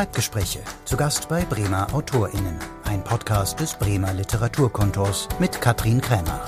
Schreibgespräche. Zu Gast bei Bremer AutorInnen. Ein Podcast des Bremer Literaturkontors mit Katrin Krämer.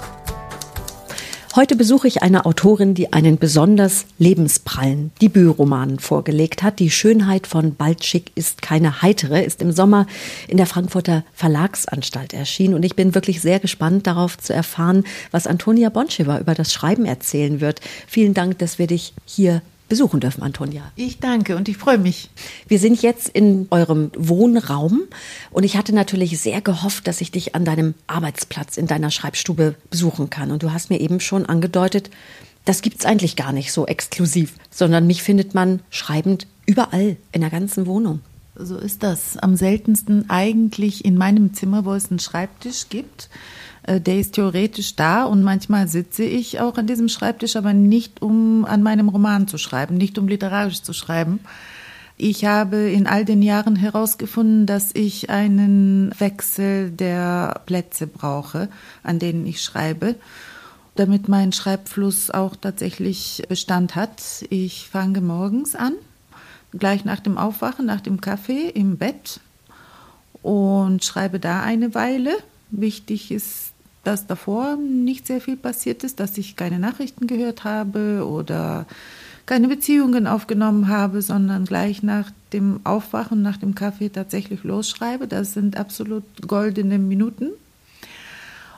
Heute besuche ich eine Autorin, die einen besonders lebensprallen Debütroman vorgelegt hat. Die Schönheit von Baldschick ist keine heitere, ist im Sommer in der Frankfurter Verlagsanstalt erschienen. Und ich bin wirklich sehr gespannt darauf zu erfahren, was Antonia Bonchewa über das Schreiben erzählen wird. Vielen Dank, dass wir dich hier besuchen dürfen, Antonia. Ich danke und ich freue mich. Wir sind jetzt in eurem Wohnraum und ich hatte natürlich sehr gehofft, dass ich dich an deinem Arbeitsplatz in deiner Schreibstube besuchen kann. Und du hast mir eben schon angedeutet, das gibt es eigentlich gar nicht so exklusiv, sondern mich findet man schreibend überall in der ganzen Wohnung. So ist das. Am seltensten eigentlich in meinem Zimmer, wo es einen Schreibtisch gibt. Äh, der ist theoretisch da und manchmal sitze ich auch an diesem Schreibtisch, aber nicht um an meinem Roman zu schreiben, nicht um literarisch zu schreiben. Ich habe in all den Jahren herausgefunden, dass ich einen Wechsel der Plätze brauche, an denen ich schreibe, damit mein Schreibfluss auch tatsächlich Bestand hat. Ich fange morgens an, gleich nach dem Aufwachen, nach dem Kaffee im Bett und schreibe da eine Weile. Wichtig ist dass davor nicht sehr viel passiert ist, dass ich keine Nachrichten gehört habe oder keine Beziehungen aufgenommen habe, sondern gleich nach dem Aufwachen, nach dem Kaffee tatsächlich losschreibe. Das sind absolut goldene Minuten.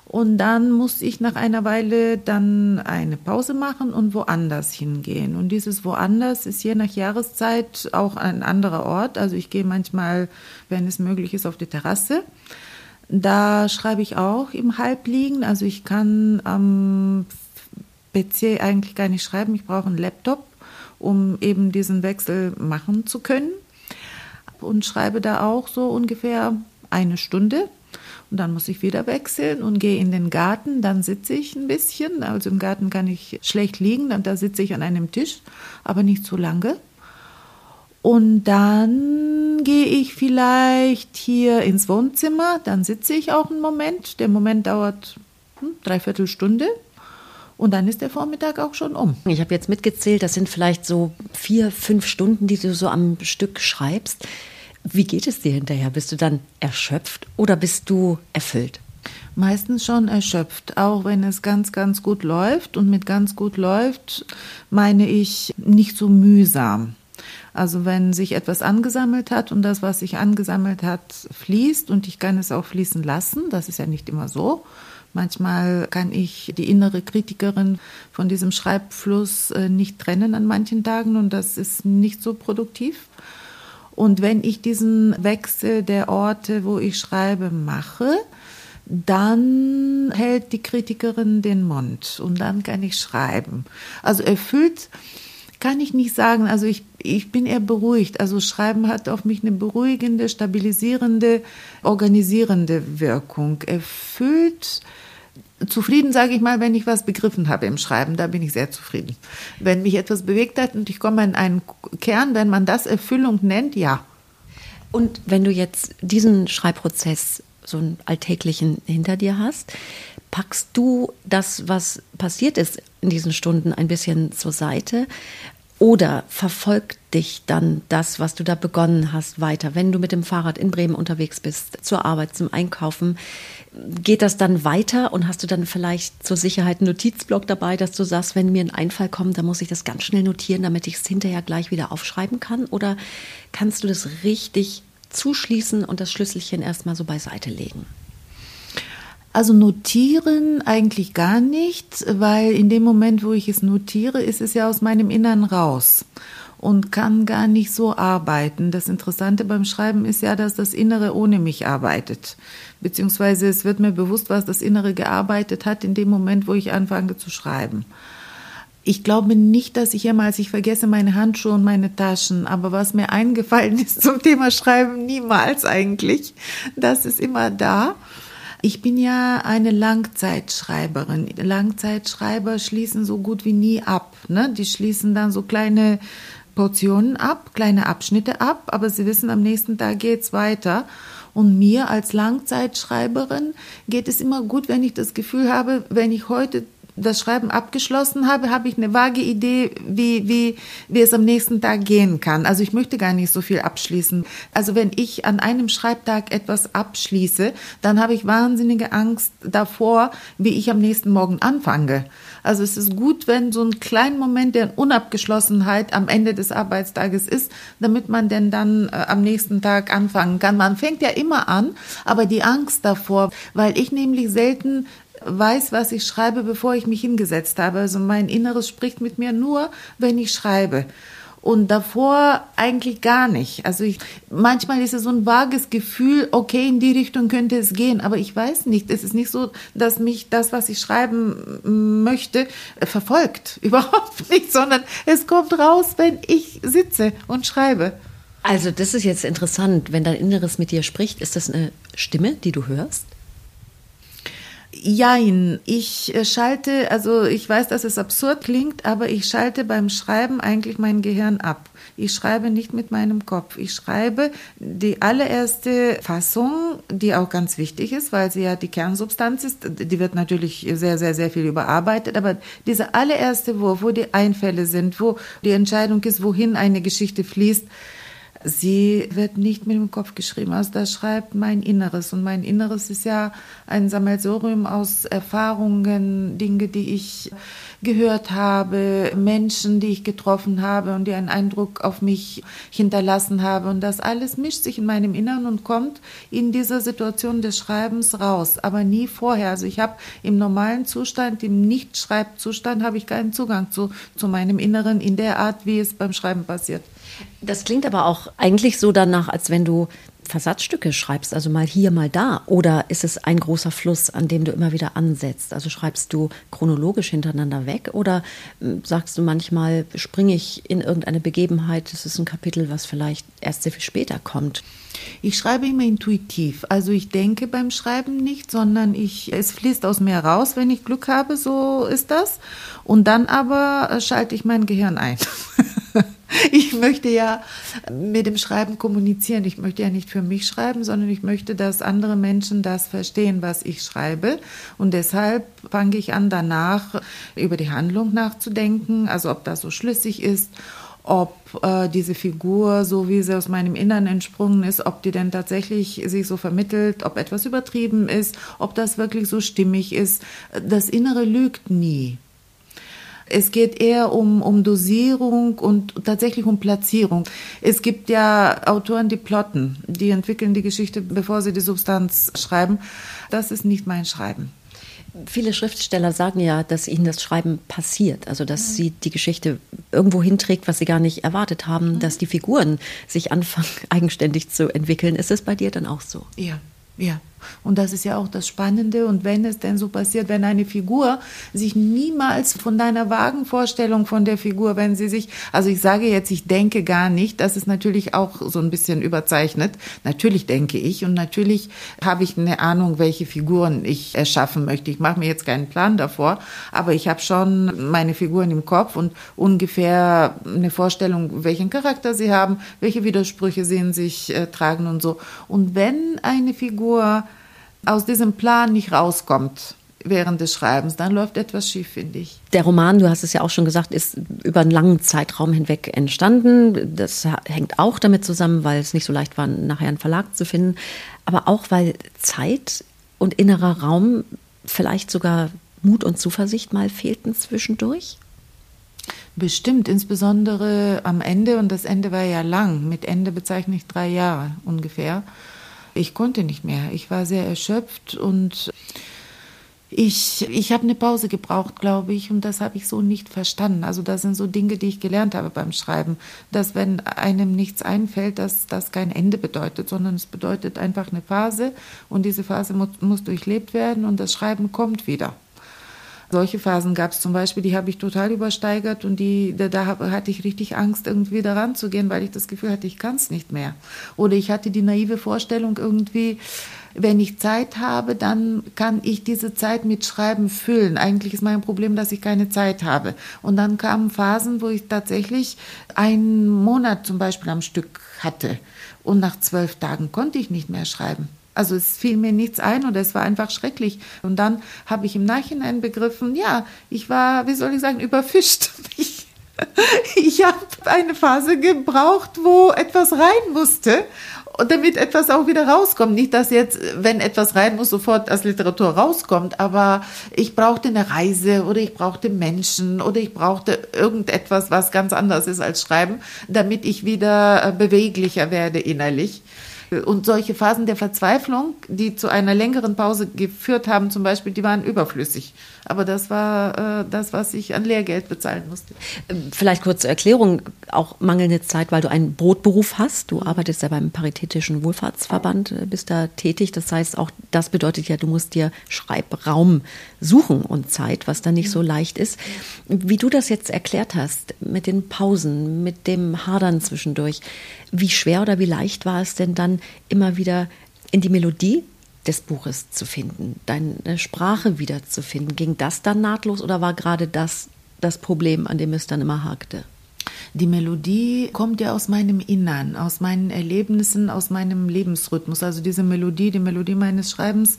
Und dann muss ich nach einer Weile dann eine Pause machen und woanders hingehen. Und dieses woanders ist je nach Jahreszeit auch ein anderer Ort. Also ich gehe manchmal, wenn es möglich ist, auf die Terrasse. Da schreibe ich auch im Halbliegen. Also ich kann am PC eigentlich gar nicht schreiben. Ich brauche einen Laptop, um eben diesen Wechsel machen zu können. Und schreibe da auch so ungefähr eine Stunde. Und dann muss ich wieder wechseln und gehe in den Garten. Dann sitze ich ein bisschen. Also im Garten kann ich schlecht liegen. Da sitze ich an einem Tisch, aber nicht zu lange. Und dann gehe ich vielleicht hier ins Wohnzimmer, dann sitze ich auch einen Moment. Der Moment dauert hm, dreiviertel Stunde. Und dann ist der Vormittag auch schon um. Ich habe jetzt mitgezählt, das sind vielleicht so vier, fünf Stunden, die du so am Stück schreibst. Wie geht es dir hinterher? Bist du dann erschöpft oder bist du erfüllt? Meistens schon erschöpft, auch wenn es ganz, ganz gut läuft. Und mit ganz gut läuft meine ich nicht so mühsam. Also wenn sich etwas angesammelt hat und das, was sich angesammelt hat, fließt und ich kann es auch fließen lassen, das ist ja nicht immer so. Manchmal kann ich die innere Kritikerin von diesem Schreibfluss äh, nicht trennen an manchen Tagen und das ist nicht so produktiv. Und wenn ich diesen Wechsel der Orte, wo ich schreibe, mache, dann hält die Kritikerin den Mund und dann kann ich schreiben. Also erfüllt kann ich nicht sagen. Also ich, ich bin eher beruhigt. Also Schreiben hat auf mich eine beruhigende, stabilisierende, organisierende Wirkung. Erfüllt, zufrieden sage ich mal, wenn ich was begriffen habe im Schreiben, da bin ich sehr zufrieden. Wenn mich etwas bewegt hat und ich komme in einen Kern, wenn man das Erfüllung nennt, ja. Und wenn du jetzt diesen Schreibprozess, so einen alltäglichen hinter dir hast, packst du das, was passiert ist in diesen Stunden, ein bisschen zur Seite oder verfolgt dich dann das, was du da begonnen hast, weiter? Wenn du mit dem Fahrrad in Bremen unterwegs bist, zur Arbeit, zum Einkaufen, geht das dann weiter und hast du dann vielleicht zur Sicherheit einen Notizblock dabei, dass du sagst, wenn mir ein Einfall kommt, dann muss ich das ganz schnell notieren, damit ich es hinterher gleich wieder aufschreiben kann? Oder kannst du das richtig zuschließen und das Schlüsselchen erstmal so beiseite legen? Also notieren eigentlich gar nicht, weil in dem Moment, wo ich es notiere, ist es ja aus meinem Innern raus und kann gar nicht so arbeiten. Das Interessante beim Schreiben ist ja, dass das Innere ohne mich arbeitet. Beziehungsweise es wird mir bewusst, was das Innere gearbeitet hat in dem Moment, wo ich anfange zu schreiben. Ich glaube nicht, dass ich jemals, ich vergesse meine Handschuhe und meine Taschen, aber was mir eingefallen ist zum Thema Schreiben, niemals eigentlich. Das ist immer da. Ich bin ja eine Langzeitschreiberin. Langzeitschreiber schließen so gut wie nie ab. Ne? Die schließen dann so kleine Portionen ab, kleine Abschnitte ab, aber sie wissen, am nächsten Tag geht's weiter. Und mir als Langzeitschreiberin geht es immer gut, wenn ich das Gefühl habe, wenn ich heute das Schreiben abgeschlossen habe, habe ich eine vage Idee, wie, wie, wie es am nächsten Tag gehen kann. Also ich möchte gar nicht so viel abschließen. Also wenn ich an einem Schreibtag etwas abschließe, dann habe ich wahnsinnige Angst davor, wie ich am nächsten Morgen anfange. Also es ist gut, wenn so ein kleiner Moment der Unabgeschlossenheit am Ende des Arbeitstages ist, damit man denn dann äh, am nächsten Tag anfangen kann. Man fängt ja immer an, aber die Angst davor, weil ich nämlich selten weiß, was ich schreibe, bevor ich mich hingesetzt habe. Also mein Inneres spricht mit mir nur, wenn ich schreibe. Und davor eigentlich gar nicht. Also ich, manchmal ist es so ein vages Gefühl, okay, in die Richtung könnte es gehen, aber ich weiß nicht. Es ist nicht so, dass mich das, was ich schreiben möchte, verfolgt. Überhaupt nicht, sondern es kommt raus, wenn ich sitze und schreibe. Also das ist jetzt interessant, wenn dein Inneres mit dir spricht, ist das eine Stimme, die du hörst? Jein, ich äh, schalte, also ich weiß, dass es absurd klingt, aber ich schalte beim Schreiben eigentlich mein Gehirn ab. Ich schreibe nicht mit meinem Kopf. Ich schreibe die allererste Fassung, die auch ganz wichtig ist, weil sie ja die Kernsubstanz ist. Die wird natürlich sehr, sehr, sehr viel überarbeitet, aber dieser allererste Wurf, wo die Einfälle sind, wo die Entscheidung ist, wohin eine Geschichte fließt, sie wird nicht mit dem Kopf geschrieben. Also da schreibt mein Inneres. Und mein Inneres ist ja ein Sammelsurium aus Erfahrungen, Dinge, die ich gehört habe, Menschen, die ich getroffen habe und die einen Eindruck auf mich hinterlassen habe. Und das alles mischt sich in meinem Inneren und kommt in dieser Situation des Schreibens raus, aber nie vorher. Also ich habe im normalen Zustand, im Nicht-Schreibzustand, habe ich keinen Zugang zu, zu meinem Inneren in der Art, wie es beim Schreiben passiert. Das klingt aber auch eigentlich so danach, als wenn du Versatzstücke schreibst, also mal hier, mal da? Oder ist es ein großer Fluss, an dem du immer wieder ansetzt? Also schreibst du chronologisch hintereinander weg oder hm, sagst du manchmal, springe ich in irgendeine Begebenheit, das ist ein Kapitel, was vielleicht erst sehr viel später kommt? Ich schreibe immer intuitiv. Also ich denke beim Schreiben nicht, sondern ich, es fließt aus mir raus, wenn ich Glück habe, so ist das. Und dann aber äh, schalte ich mein Gehirn ein. ich möchte ja mit dem Schreiben kommunizieren. Ich möchte ja nicht für mich schreiben, sondern ich möchte, dass andere Menschen das verstehen, was ich schreibe. Und deshalb fange ich an, danach über die Handlung nachzudenken, also ob das so schlüssig ist ob äh, diese Figur, so wie sie aus meinem Innern entsprungen ist, ob die denn tatsächlich sich so vermittelt, ob etwas übertrieben ist, ob das wirklich so stimmig ist. Das Innere lügt nie. Es geht eher um, um Dosierung und tatsächlich um Platzierung. Es gibt ja Autoren, die plotten, die entwickeln die Geschichte, bevor sie die Substanz schreiben. Das ist nicht mein Schreiben. Viele Schriftsteller sagen ja, dass ihnen das Schreiben passiert, also dass mhm. sie die Geschichte irgendwo hinträgt, was sie gar nicht erwartet haben, mhm. dass die Figuren sich anfangen, eigenständig zu entwickeln. Ist es bei dir dann auch so? Ja, ja. Und das ist ja auch das Spannende. Und wenn es denn so passiert, wenn eine Figur sich niemals von deiner vagen Vorstellung von der Figur, wenn sie sich, also ich sage jetzt, ich denke gar nicht, das ist natürlich auch so ein bisschen überzeichnet. Natürlich denke ich und natürlich habe ich eine Ahnung, welche Figuren ich erschaffen möchte. Ich mache mir jetzt keinen Plan davor, aber ich habe schon meine Figuren im Kopf und ungefähr eine Vorstellung, welchen Charakter sie haben, welche Widersprüche sie in sich äh, tragen und so. Und wenn eine Figur aus diesem Plan nicht rauskommt während des Schreibens, dann läuft etwas schief, finde ich. Der Roman, du hast es ja auch schon gesagt, ist über einen langen Zeitraum hinweg entstanden. Das hängt auch damit zusammen, weil es nicht so leicht war, nachher einen Verlag zu finden, aber auch weil Zeit und innerer Raum, vielleicht sogar Mut und Zuversicht mal fehlten zwischendurch. Bestimmt, insbesondere am Ende, und das Ende war ja lang. Mit Ende bezeichne ich drei Jahre ungefähr. Ich konnte nicht mehr. Ich war sehr erschöpft und ich, ich habe eine Pause gebraucht, glaube ich, und das habe ich so nicht verstanden. Also das sind so Dinge, die ich gelernt habe beim Schreiben, dass wenn einem nichts einfällt, dass das kein Ende bedeutet, sondern es bedeutet einfach eine Phase und diese Phase muss, muss durchlebt werden und das Schreiben kommt wieder. Solche Phasen gab es zum Beispiel, die habe ich total übersteigert und die, da, da hatte ich richtig Angst, irgendwie daran zu gehen, weil ich das Gefühl hatte, ich kann es nicht mehr. Oder ich hatte die naive Vorstellung irgendwie, wenn ich Zeit habe, dann kann ich diese Zeit mit Schreiben füllen. Eigentlich ist mein Problem, dass ich keine Zeit habe. Und dann kamen Phasen, wo ich tatsächlich einen Monat zum Beispiel am Stück hatte. Und nach zwölf Tagen konnte ich nicht mehr schreiben. Also es fiel mir nichts ein oder es war einfach schrecklich. Und dann habe ich im Nachhinein begriffen, ja, ich war, wie soll ich sagen, überfischt. Ich, ich habe eine Phase gebraucht, wo etwas rein musste und damit etwas auch wieder rauskommt. Nicht, dass jetzt, wenn etwas rein muss, sofort als Literatur rauskommt, aber ich brauchte eine Reise oder ich brauchte Menschen oder ich brauchte irgendetwas, was ganz anders ist als Schreiben, damit ich wieder äh, beweglicher werde innerlich. Und solche Phasen der Verzweiflung, die zu einer längeren Pause geführt haben, zum Beispiel, die waren überflüssig. Aber das war äh, das, was ich an Lehrgeld bezahlen musste. Ähm, vielleicht kurz zur Erklärung, auch mangelnde Zeit, weil du einen Brotberuf hast. Du arbeitest ja beim Paritätischen Wohlfahrtsverband, äh, bist da tätig. Das heißt, auch das bedeutet ja, du musst dir Schreibraum suchen und Zeit, was dann nicht so leicht ist. Wie du das jetzt erklärt hast, mit den Pausen, mit dem Hadern zwischendurch, wie schwer oder wie leicht war es denn dann immer wieder in die Melodie des Buches zu finden, deine Sprache wiederzufinden. Ging das dann nahtlos oder war gerade das das Problem, an dem es dann immer hakte? Die Melodie kommt ja aus meinem Innern, aus meinen Erlebnissen, aus meinem Lebensrhythmus. Also diese Melodie, die Melodie meines Schreibens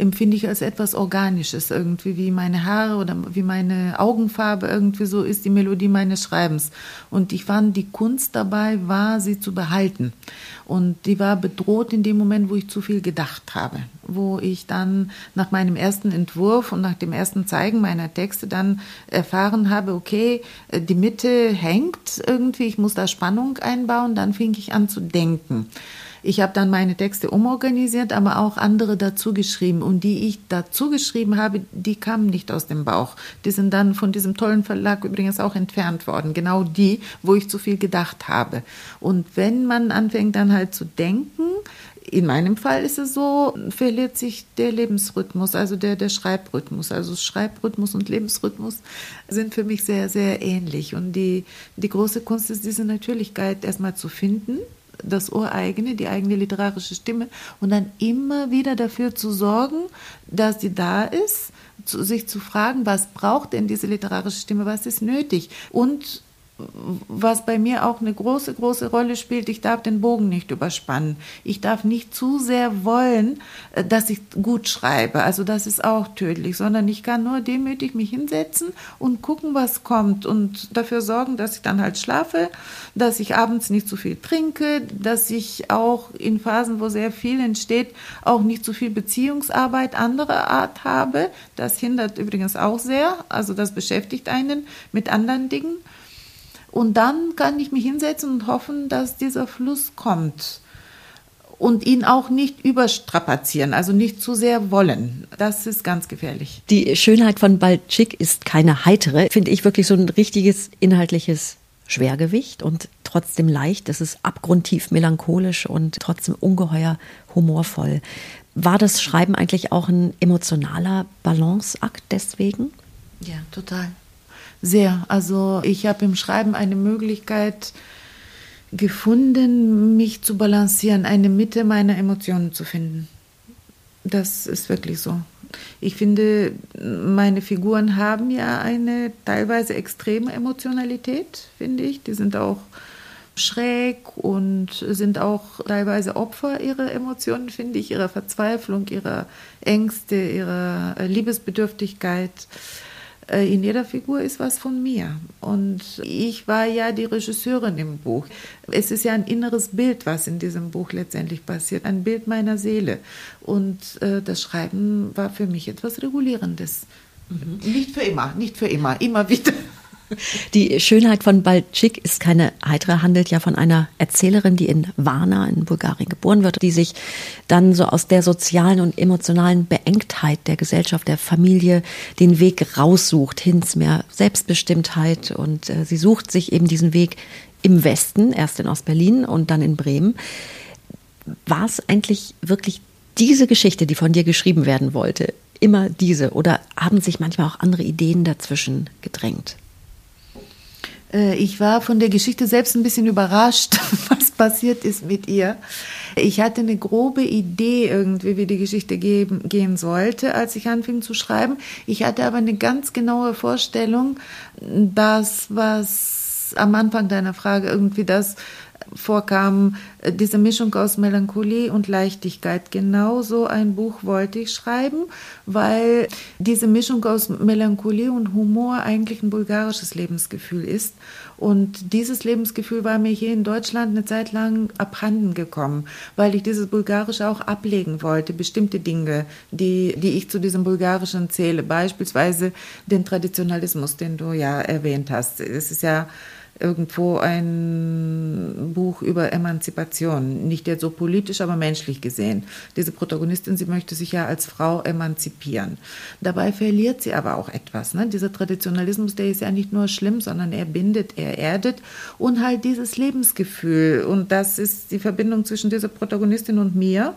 empfinde ich als etwas Organisches, irgendwie wie meine Haare oder wie meine Augenfarbe irgendwie so ist die Melodie meines Schreibens. Und ich fand, die Kunst dabei war, sie zu behalten. Und die war bedroht in dem Moment, wo ich zu viel gedacht habe, wo ich dann nach meinem ersten Entwurf und nach dem ersten Zeigen meiner Texte dann erfahren habe, okay, die Mitte hängt irgendwie, ich muss da Spannung einbauen, dann fing ich an zu denken. Ich habe dann meine Texte umorganisiert, aber auch andere dazu geschrieben. Und die ich dazu geschrieben habe, die kamen nicht aus dem Bauch. Die sind dann von diesem tollen Verlag übrigens auch entfernt worden. Genau die, wo ich zu viel gedacht habe. Und wenn man anfängt dann halt zu denken, in meinem Fall ist es so, verliert sich der Lebensrhythmus, also der, der Schreibrhythmus. Also Schreibrhythmus und Lebensrhythmus sind für mich sehr, sehr ähnlich. Und die, die große Kunst ist, diese Natürlichkeit erstmal zu finden das Ureigene, die eigene literarische Stimme und dann immer wieder dafür zu sorgen, dass sie da ist, zu, sich zu fragen, was braucht denn diese literarische Stimme, was ist nötig und was bei mir auch eine große, große Rolle spielt, ich darf den Bogen nicht überspannen. Ich darf nicht zu sehr wollen, äh, dass ich gut schreibe. Also das ist auch tödlich, sondern ich kann nur demütig mich hinsetzen und gucken, was kommt und dafür sorgen, dass ich dann halt schlafe, dass ich abends nicht zu viel trinke, dass ich auch in Phasen, wo sehr viel entsteht, auch nicht zu viel Beziehungsarbeit anderer Art habe. Das hindert übrigens auch sehr. Also das beschäftigt einen mit anderen Dingen. Und dann kann ich mich hinsetzen und hoffen, dass dieser Fluss kommt. Und ihn auch nicht überstrapazieren, also nicht zu sehr wollen. Das ist ganz gefährlich. Die Schönheit von Baltschik ist keine heitere, finde ich wirklich so ein richtiges inhaltliches Schwergewicht und trotzdem leicht. Es ist abgrundtief melancholisch und trotzdem ungeheuer humorvoll. War das Schreiben eigentlich auch ein emotionaler Balanceakt deswegen? Ja, total. Sehr. Also ich habe im Schreiben eine Möglichkeit gefunden, mich zu balancieren, eine Mitte meiner Emotionen zu finden. Das ist wirklich so. Ich finde, meine Figuren haben ja eine teilweise extreme Emotionalität, finde ich. Die sind auch schräg und sind auch teilweise Opfer ihrer Emotionen, finde ich, ihrer Verzweiflung, ihrer Ängste, ihrer Liebesbedürftigkeit. Äh, in jeder Figur ist was von mir. Und ich war ja die Regisseurin im Buch. Es ist ja ein inneres Bild, was in diesem Buch letztendlich passiert, ein Bild meiner Seele. Und äh, das Schreiben war für mich etwas Regulierendes. Mhm. Nicht für immer, nicht für immer, immer wieder. Die Schönheit von Baltschik ist keine heitere, handelt ja von einer Erzählerin, die in Varna in Bulgarien geboren wird, die sich dann so aus der sozialen und emotionalen Beengtheit der Gesellschaft, der Familie den Weg raussucht, hin zu mehr Selbstbestimmtheit. Und äh, sie sucht sich eben diesen Weg im Westen, erst in Ostberlin und dann in Bremen. War es eigentlich wirklich diese Geschichte, die von dir geschrieben werden wollte? Immer diese? Oder haben sich manchmal auch andere Ideen dazwischen gedrängt? Äh, ich war von der Geschichte selbst ein bisschen überrascht, was passiert ist mit ihr. Ich hatte eine grobe Idee irgendwie, wie die Geschichte geben, gehen sollte, als ich anfing zu schreiben. Ich hatte aber eine ganz genaue Vorstellung, dass was am Anfang deiner Frage irgendwie das vorkam, äh, diese Mischung aus Melancholie und Leichtigkeit. Genau so ein Buch wollte ich schreiben, weil diese Mischung aus Melancholie und Humor eigentlich ein bulgarisches Lebensgefühl ist. Und dieses Lebensgefühl war mir hier in Deutschland eine Zeit lang abhanden gekommen, weil ich dieses Bulgarische auch ablegen wollte, bestimmte Dinge, die, die ich zu diesem Bulgarischen zähle, beispielsweise den Traditionalismus, den du ja erwähnt hast. Es ist ja irgendwo ein Buch über Emanzipation, nicht jetzt so politisch, aber menschlich gesehen. Diese Protagonistin, sie möchte sich ja als Frau emanzipieren. Dabei verliert sie aber auch etwas. Ne? Dieser Traditionalismus, der ist ja nicht nur schlimm, sondern er bindet, er erdet und halt dieses Lebensgefühl. Und das ist die Verbindung zwischen dieser Protagonistin und mir.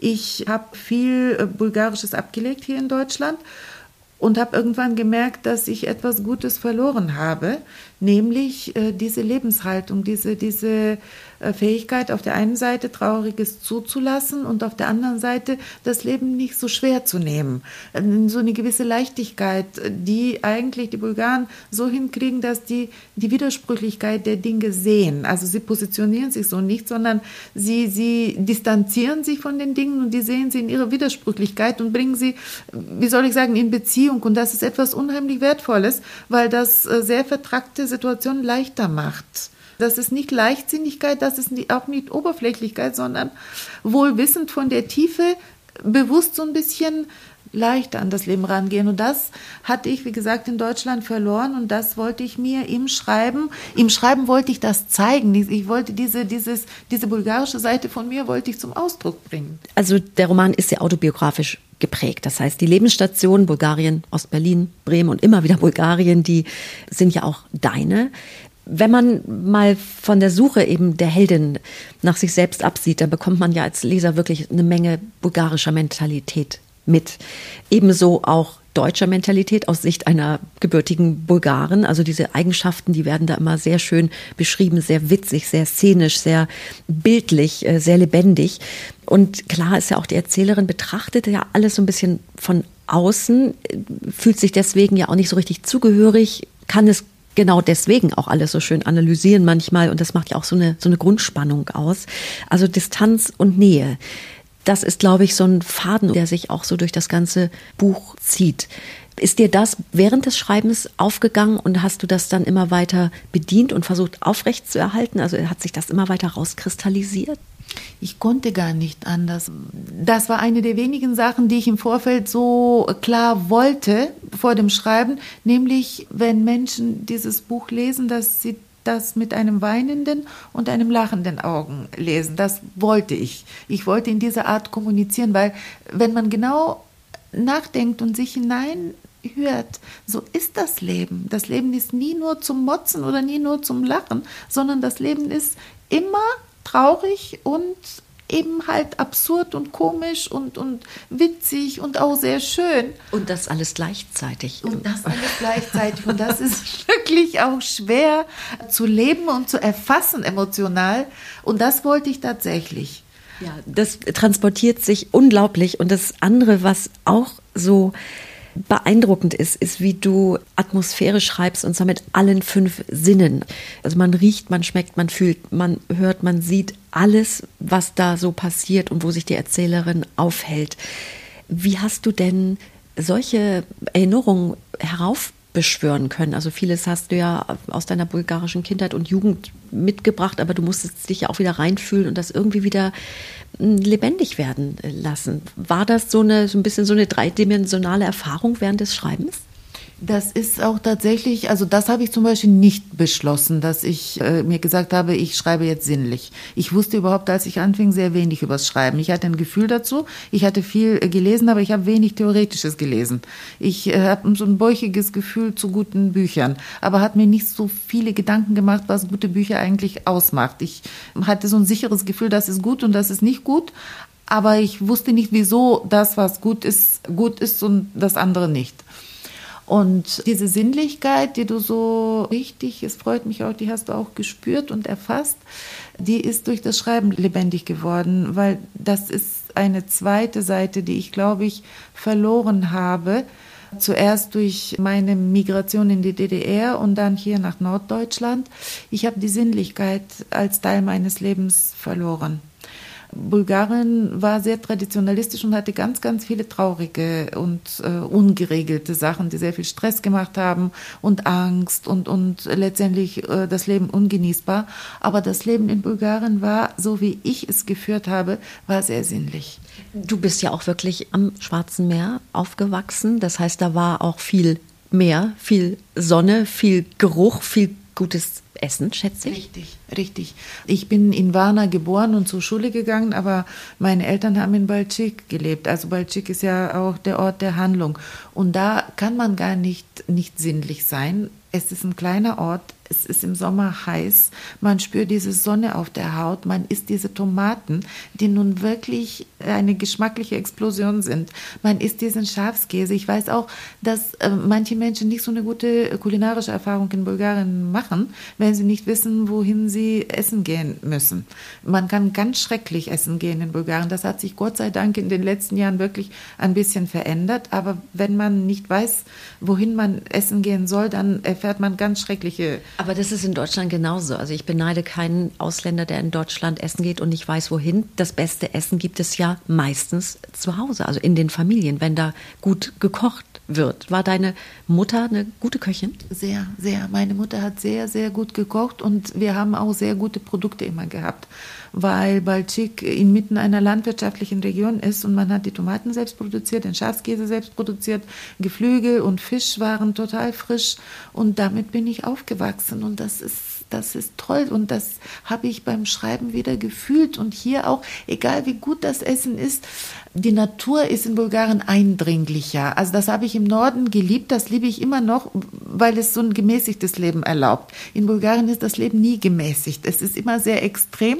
Ich habe viel äh, Bulgarisches abgelegt hier in Deutschland und habe irgendwann gemerkt, dass ich etwas Gutes verloren habe, nämlich äh, diese Lebenshaltung, diese, diese äh, Fähigkeit, auf der einen Seite Trauriges zuzulassen und auf der anderen Seite das Leben nicht so schwer zu nehmen. Äh, so eine gewisse Leichtigkeit, die eigentlich die Bulgaren so hinkriegen, dass die die Widersprüchlichkeit der Dinge sehen. Also sie positionieren sich so nicht, sondern sie, sie distanzieren sich von den Dingen und die sehen sie in ihrer Widersprüchlichkeit und bringen sie, wie soll ich sagen, in Beziehung. Und das ist etwas unheimlich Wertvolles, weil das äh, sehr vertrackte Situationen leichter macht. Das ist nicht Leichtsinnigkeit, das ist auch nicht Oberflächlichkeit, sondern wohlwissend von der Tiefe bewusst so ein bisschen leichter an das Leben rangehen. Und das hatte ich, wie gesagt, in Deutschland verloren und das wollte ich mir im Schreiben, im Schreiben wollte ich das zeigen. Ich wollte diese, dieses, diese bulgarische Seite von mir wollte ich zum Ausdruck bringen. Also der Roman ist sehr autobiografisch geprägt. Das heißt, die Lebensstationen Bulgarien, Ostberlin, Bremen und immer wieder Bulgarien, die sind ja auch deine. Wenn man mal von der Suche eben der Heldin nach sich selbst absieht, dann bekommt man ja als Leser wirklich eine Menge bulgarischer Mentalität mit. Ebenso auch deutscher Mentalität aus Sicht einer gebürtigen Bulgaren. Also diese Eigenschaften, die werden da immer sehr schön beschrieben, sehr witzig, sehr szenisch, sehr bildlich, äh, sehr lebendig. Und klar ist ja auch die Erzählerin betrachtet ja alles so ein bisschen von außen, fühlt sich deswegen ja auch nicht so richtig zugehörig, kann es genau deswegen auch alles so schön analysieren manchmal und das macht ja auch so eine, so eine Grundspannung aus. Also Distanz und Nähe. Das ist, glaube ich, so ein Faden, der sich auch so durch das ganze Buch zieht. Ist dir das während des Schreibens aufgegangen und hast du das dann immer weiter bedient und versucht aufrechtzuerhalten? Also hat sich das immer weiter rauskristallisiert? Ich konnte gar nicht anders. Das war eine der wenigen Sachen, die ich im Vorfeld so klar wollte vor dem Schreiben, nämlich wenn Menschen dieses Buch lesen, dass sie das mit einem weinenden und einem lachenden Augen lesen. Das wollte ich. Ich wollte in dieser Art kommunizieren, weil wenn man genau nachdenkt und sich hinein hört, so ist das Leben. Das Leben ist nie nur zum Motzen oder nie nur zum Lachen, sondern das Leben ist immer traurig und eben halt absurd und komisch und, und witzig und auch sehr schön. Und das alles gleichzeitig. Und das alles gleichzeitig. Und das ist wirklich auch schwer zu leben und zu erfassen emotional. Und das wollte ich tatsächlich. Ja, das transportiert sich unglaublich. Und das andere, was auch so beeindruckend ist, ist, wie du Atmosphäre schreibst und zwar mit allen fünf Sinnen. Also man riecht, man schmeckt, man fühlt, man hört, man sieht alles, was da so passiert und wo sich die Erzählerin aufhält. Wie hast du denn solche Erinnerungen herauf beschwören können. Also vieles hast du ja aus deiner bulgarischen Kindheit und Jugend mitgebracht, aber du musstest dich ja auch wieder reinfühlen und das irgendwie wieder lebendig werden lassen. War das so eine so ein bisschen so eine dreidimensionale Erfahrung während des Schreibens? Das ist auch tatsächlich, also das habe ich zum Beispiel nicht beschlossen, dass ich äh, mir gesagt habe, ich schreibe jetzt sinnlich. Ich wusste überhaupt, als ich anfing, sehr wenig übers Schreiben. Ich hatte ein Gefühl dazu. Ich hatte viel äh, gelesen, aber ich habe wenig Theoretisches gelesen. Ich äh, habe so ein bäuchiges Gefühl zu guten Büchern, aber hat mir nicht so viele Gedanken gemacht, was gute Bücher eigentlich ausmacht. Ich hatte so ein sicheres Gefühl, das ist gut und das ist nicht gut, aber ich wusste nicht, wieso das, was gut ist, gut ist und das andere nicht. Und diese Sinnlichkeit, die du so richtig, es freut mich auch, die hast du auch gespürt und erfasst, die ist durch das Schreiben lebendig geworden, weil das ist eine zweite Seite, die ich glaube ich verloren habe, Zuerst durch meine Migration in die DDR und dann hier nach Norddeutschland. Ich habe die Sinnlichkeit als Teil meines Lebens verloren. Bulgarien war sehr traditionalistisch und hatte ganz, ganz viele traurige und äh, ungeregelte Sachen, die sehr viel Stress gemacht haben und Angst und, und letztendlich äh, das Leben ungenießbar. Aber das Leben in Bulgarien war, so wie ich es geführt habe, war sehr sinnlich. Du bist ja auch wirklich am Schwarzen Meer aufgewachsen. Das heißt, da war auch viel Meer, viel Sonne, viel Geruch, viel gutes Essen, schätze ich. Richtig, richtig. Ich bin in Varna geboren und zur Schule gegangen, aber meine Eltern haben in Balchik gelebt. Also Balchik ist ja auch der Ort der Handlung. Und da kann man gar nicht, nicht sinnlich sein. Es ist ein kleiner Ort, es ist im Sommer heiß, man spürt diese Sonne auf der Haut, man isst diese Tomaten, die nun wirklich eine geschmackliche Explosion sind. Man isst diesen Schafskäse. Ich weiß auch, dass äh, manche Menschen nicht so eine gute kulinarische Erfahrung in Bulgarien machen, wenn sie nicht wissen, wohin sie essen gehen müssen. Man kann ganz schrecklich essen gehen in Bulgarien. Das hat sich Gott sei Dank in den letzten Jahren wirklich ein bisschen verändert. Aber wenn man nicht weiß, wohin man essen gehen soll, dann erfährt man ganz schreckliche aber das ist in Deutschland genauso. Also ich beneide keinen Ausländer, der in Deutschland essen geht und nicht weiß, wohin. Das beste Essen gibt es ja meistens zu Hause, also in den Familien, wenn da gut gekocht wird. War deine Mutter eine gute Köchin? Sehr, sehr. Meine Mutter hat sehr, sehr gut gekocht und wir haben auch sehr gute Produkte immer gehabt, weil Balchik inmitten einer landwirtschaftlichen Region ist und man hat die Tomaten selbst produziert, den Schafskäse selbst produziert, Geflügel und Fisch waren total frisch und damit bin ich aufgewachsen und das ist das ist toll und das habe ich beim Schreiben wieder gefühlt und hier auch, egal wie gut das Essen ist, die Natur ist in Bulgarien eindringlicher. Also das habe ich im Norden geliebt, das liebe ich immer noch, weil es so ein gemäßigtes Leben erlaubt. In Bulgarien ist das Leben nie gemäßigt. Es ist immer sehr extrem.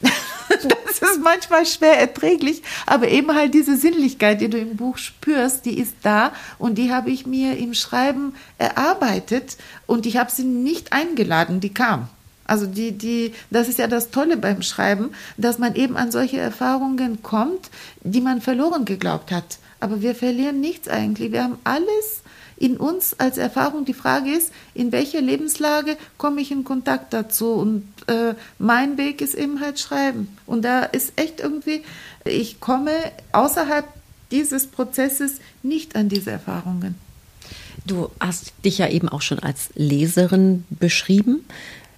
Das ist manchmal schwer erträglich, aber eben halt diese Sinnlichkeit, die du im Buch spürst, die ist da und die habe ich mir im Schreiben erarbeitet und ich habe sie nicht eingeladen, die kam. Also die, die, das ist ja das Tolle beim Schreiben, dass man eben an solche Erfahrungen kommt, die man verloren geglaubt hat. Aber wir verlieren nichts eigentlich. Wir haben alles in uns als Erfahrung. Die Frage ist, in welcher Lebenslage komme ich in Kontakt dazu? Und äh, mein Weg ist eben halt Schreiben. Und da ist echt irgendwie, ich komme außerhalb dieses Prozesses nicht an diese Erfahrungen. Du hast dich ja eben auch schon als Leserin beschrieben.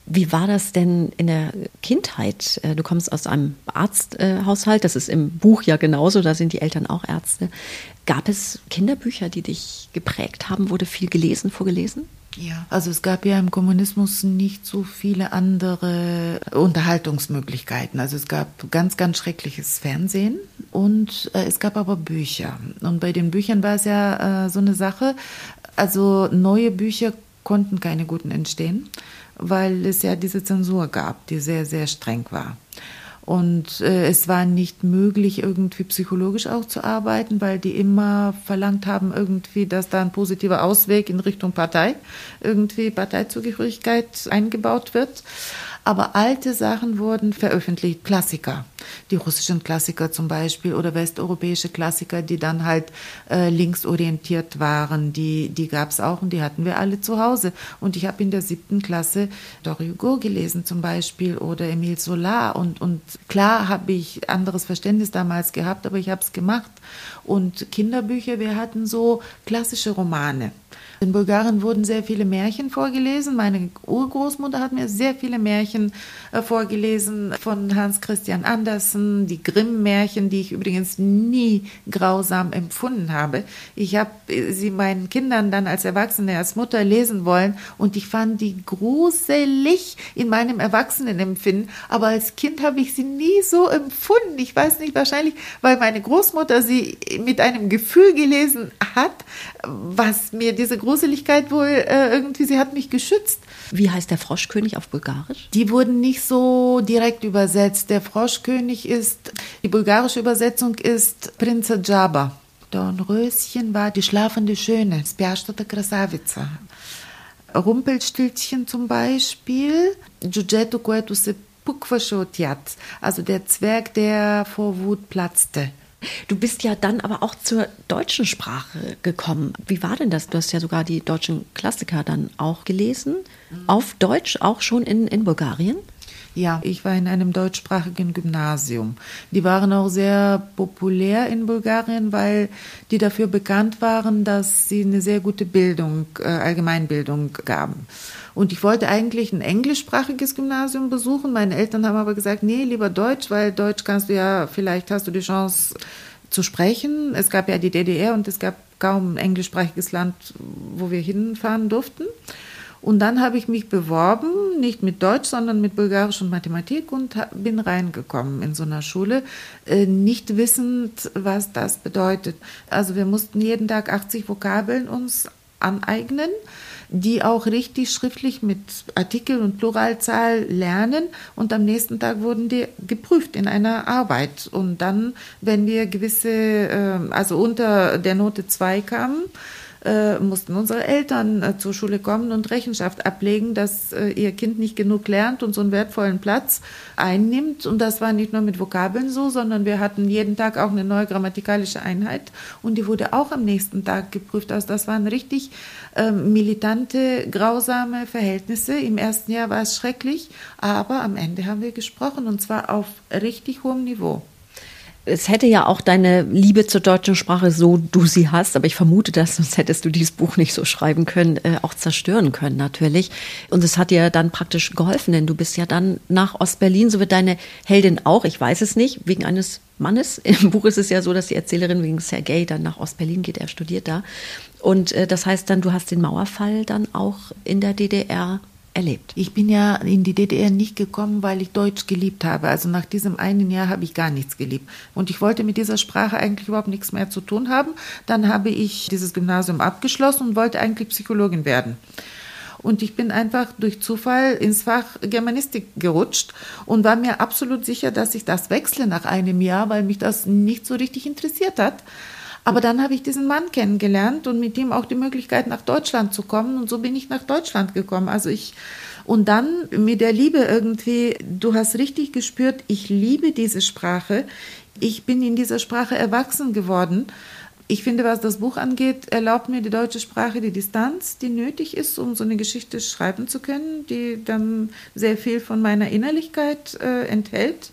Wie war das denn in der Kindheit? Äh, du kommst aus einem Arzthaushalt, das ist im Buch ja genauso, da sind die Eltern auch Ärzte. Gab es Kinderbücher, die dich geprägt haben? Wurde viel gelesen, vorgelesen? Ja, also es gab ja im Kommunismus nicht so viele andere Unterhaltungsmöglichkeiten. Also es gab ganz, ganz schreckliches Fernsehen und äh, es gab aber Bücher. Und bei den Büchern war es ja äh, so eine Sache, also neue Bücher konnten keine guten entstehen weil es ja diese Zensur gab, die sehr, sehr streng war. Und äh, es war nicht möglich, irgendwie psychologisch auch zu arbeiten, weil die immer verlangt haben, irgendwie, dass da ein positiver Ausweg in Richtung Partei, irgendwie Parteizugehörigkeit eingebaut wird aber alte Sachen wurden veröffentlicht, Klassiker, die russischen Klassiker zum Beispiel oder westeuropäische Klassiker, die dann halt äh, linksorientiert waren, die, die gab es auch und die hatten wir alle zu Hause. Und ich habe in der siebten Klasse Dori Hugo gelesen zum Beispiel oder Emile Solar und, und klar habe ich anderes Verständnis damals gehabt, aber ich habe es gemacht. Und Kinderbücher, wir hatten so klassische Romane. In Bulgarien wurden sehr viele Märchen vorgelesen. Meine Urgroßmutter hat mir sehr viele Märchen äh, vorgelesen von Hans Christian Andersen, die Grimm-Märchen, die ich übrigens nie grausam empfunden habe. Ich habe äh, sie meinen Kindern dann als Erwachsene, als Mutter lesen wollen und ich fand die gruselig in meinem Erwachsenenempfinden. Aber als Kind habe ich sie nie so empfunden. Ich weiß nicht, wahrscheinlich, weil meine Großmutter sie mit einem Gefühl gelesen hat, was mir diese Gruseligkeit wohl äh, irgendwie, sie hat mich geschützt. Wie heißt der Froschkönig auf Bulgarisch? Die wurden nicht so direkt übersetzt. Der Froschkönig ist, die bulgarische Übersetzung ist Prinze Djaba. Dornröschen war die schlafende Schöne, Spiastata Krasavica. Rumpelstilzchen zum Beispiel, Giugetto Coetus Pukvashotjat, also der Zwerg, der vor Wut platzte. Du bist ja dann aber auch zur deutschen Sprache gekommen. Wie war denn das? Du hast ja sogar die deutschen Klassiker dann auch gelesen. Auf Deutsch, auch schon in, in Bulgarien? Ja, ich war in einem deutschsprachigen Gymnasium. Die waren auch sehr populär in Bulgarien, weil die dafür bekannt waren, dass sie eine sehr gute Bildung, äh, Allgemeinbildung gaben. Und ich wollte eigentlich ein englischsprachiges Gymnasium besuchen. Meine Eltern haben aber gesagt, nee, lieber Deutsch, weil Deutsch kannst du ja, vielleicht hast du die Chance zu sprechen. Es gab ja die DDR und es gab kaum ein englischsprachiges Land, wo wir hinfahren durften. Und dann habe ich mich beworben, nicht mit Deutsch, sondern mit Bulgarisch und Mathematik und bin reingekommen in so einer Schule, äh, nicht wissend, was das bedeutet. Also wir mussten jeden Tag 80 Vokabeln uns aneignen, die auch richtig schriftlich mit Artikel und Pluralzahl lernen und am nächsten Tag wurden die geprüft in einer Arbeit. Und dann, wenn wir gewisse, äh, also unter der Note 2 kamen, äh, mussten unsere Eltern äh, zur Schule kommen und Rechenschaft ablegen, dass äh, ihr Kind nicht genug lernt und so einen wertvollen Platz einnimmt. Und das war nicht nur mit Vokabeln so, sondern wir hatten jeden Tag auch eine neue grammatikalische Einheit und die wurde auch am nächsten Tag geprüft. Also das waren richtig ähm, militante, grausame Verhältnisse. Im ersten Jahr war es schrecklich, aber am Ende haben wir gesprochen und zwar auf richtig hohem Niveau es hätte ja auch deine Liebe zur deutschen Sprache, so du sie hast, aber ich vermute das, sonst hättest du dieses Buch nicht so schreiben können, äh, auch zerstören können natürlich. Und es hat dir dann praktisch geholfen, denn du bist ja dann nach Ostberlin, so wird deine Heldin auch, ich weiß es nicht, wegen eines Mannes. Im Buch ist es ja so, dass die Erzählerin wegen Sergei dann nach Ostberlin geht, er studiert da. Und äh, das heißt dann, du hast den Mauerfall dann auch in der DDR erlebt? Ich bin ja in die DDR nicht gekommen, weil ich Deutsch geliebt habe. Also nach diesem einen Jahr habe ich gar nichts geliebt. Und ich wollte mit dieser Sprache eigentlich überhaupt nichts mehr zu tun haben. Dann habe ich dieses Gymnasium abgeschlossen und wollte eigentlich Psychologin werden. Und ich bin einfach durch Zufall ins Fach Germanistik gerutscht und war mir absolut sicher, dass ich das wechsle nach einem Jahr, weil mich das nicht so richtig interessiert hat. Aber dann habe ich diesen Mann kennengelernt und mit ihm auch die Möglichkeit, nach Deutschland zu kommen. Und so bin ich nach Deutschland gekommen. Also ich, und dann mit der Liebe irgendwie, du hast richtig gespürt, ich liebe diese Sprache. Ich bin in dieser Sprache erwachsen geworden. Ich finde, was das Buch angeht, erlaubt mir die deutsche Sprache die Distanz, die nötig ist, um so eine Geschichte schreiben zu können, die dann sehr viel von meiner Innerlichkeit äh, enthält.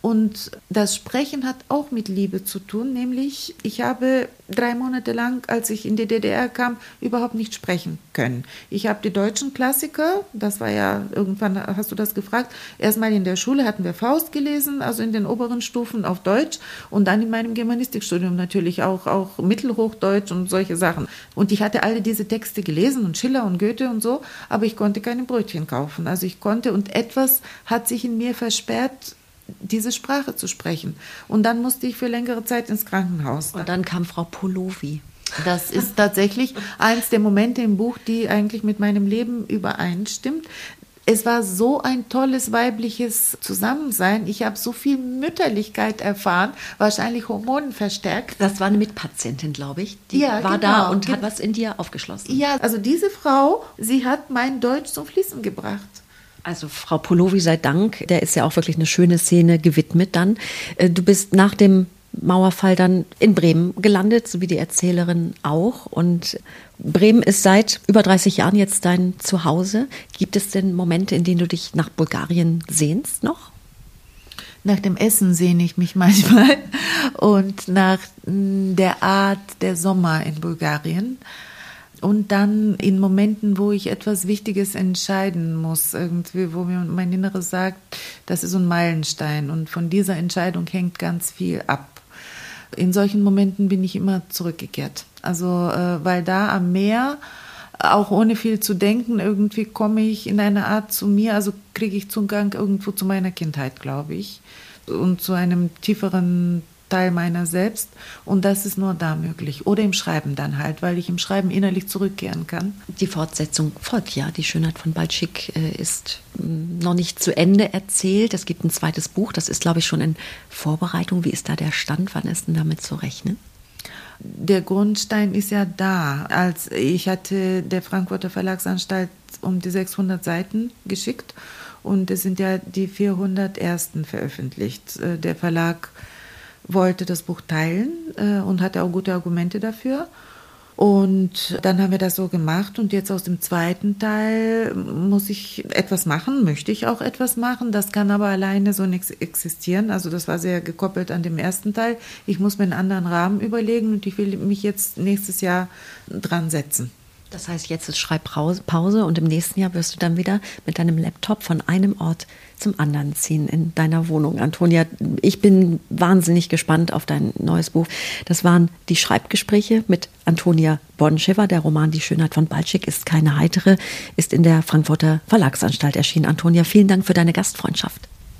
Und das Sprechen hat auch mit Liebe zu tun, nämlich ich habe drei Monate lang, als ich in die DDR kam, überhaupt nicht sprechen können. Ich habe die deutschen Klassiker, das war ja irgendwann, hast du das gefragt, erstmal in der Schule hatten wir Faust gelesen, also in den oberen Stufen auf Deutsch und dann in meinem Germanistikstudium natürlich auch, auch Mittelhochdeutsch und solche Sachen. Und ich hatte alle diese Texte gelesen und Schiller und Goethe und so, aber ich konnte keine Brötchen kaufen. Also ich konnte und etwas hat sich in mir versperrt, diese Sprache zu sprechen. Und dann musste ich für längere Zeit ins Krankenhaus. Und dann kam Frau Polovi. Das ist tatsächlich eins der Momente im Buch, die eigentlich mit meinem Leben übereinstimmt. Es war so ein tolles weibliches Zusammensein. Ich habe so viel Mütterlichkeit erfahren, wahrscheinlich Hormonen verstärkt. Das war eine Mitpatientin, glaube ich. Die ja, war genau. da und hat was in dir aufgeschlossen. Ja, also diese Frau, sie hat mein Deutsch zum Fließen gebracht. Also Frau Polovi sei Dank, der ist ja auch wirklich eine schöne Szene gewidmet dann. Äh, du bist nach dem Mauerfall dann in Bremen gelandet, so wie die Erzählerin auch. Und Bremen ist seit über 30 Jahren jetzt dein Zuhause. Gibt es denn Momente, in denen du dich nach Bulgarien sehnst noch? Nach dem Essen sehne ich mich manchmal und nach mm, der Art der Sommer in Bulgarien. Und dann in Momenten, wo ich etwas Wichtiges entscheiden muss, irgendwie, wo mir mein Inneres sagt, das ist ein Meilenstein und von dieser Entscheidung hängt ganz viel ab. In solchen Momenten bin ich immer zurückgekehrt. Also, äh, weil da am Meer, auch ohne viel zu denken, irgendwie komme ich in eine Art zu mir, also kriege ich Zugang irgendwo zu meiner Kindheit, glaube ich, und zu einem tieferen Teil meiner selbst und das ist nur da möglich. Oder im Schreiben dann halt, weil ich im Schreiben innerlich zurückkehren kann. Die Fortsetzung folgt ja. Die Schönheit von Balschik äh, ist mm, noch nicht zu Ende erzählt. Es gibt ein zweites Buch, das ist, glaube ich, schon in Vorbereitung. Wie ist da der Stand? Wann ist denn damit zu rechnen? Der Grundstein ist ja da. Als ich hatte der Frankfurter Verlagsanstalt um die 600 Seiten geschickt und es sind ja die 400 ersten veröffentlicht. Äh, der Verlag wollte das Buch teilen äh, und hatte auch gute Argumente dafür. Und dann haben wir das so gemacht und jetzt aus dem zweiten Teil muss ich etwas machen, möchte ich auch etwas machen. Das kann aber alleine so nichts existieren. Also das war sehr gekoppelt an dem ersten Teil. Ich muss mir einen anderen Rahmen überlegen und ich will mich jetzt nächstes Jahr dran setzen. Das heißt, jetzt ist Schreibpause und im nächsten Jahr wirst du dann wieder mit deinem Laptop von einem Ort zum anderen ziehen in deiner Wohnung. Antonia, ich bin wahnsinnig gespannt auf dein neues Buch. Das waren die Schreibgespräche mit Antonia Bonschewa. Der Roman Die Schönheit von Balschik ist keine heitere, ist in der Frankfurter Verlagsanstalt erschienen. Antonia, vielen Dank für deine Gastfreundschaft.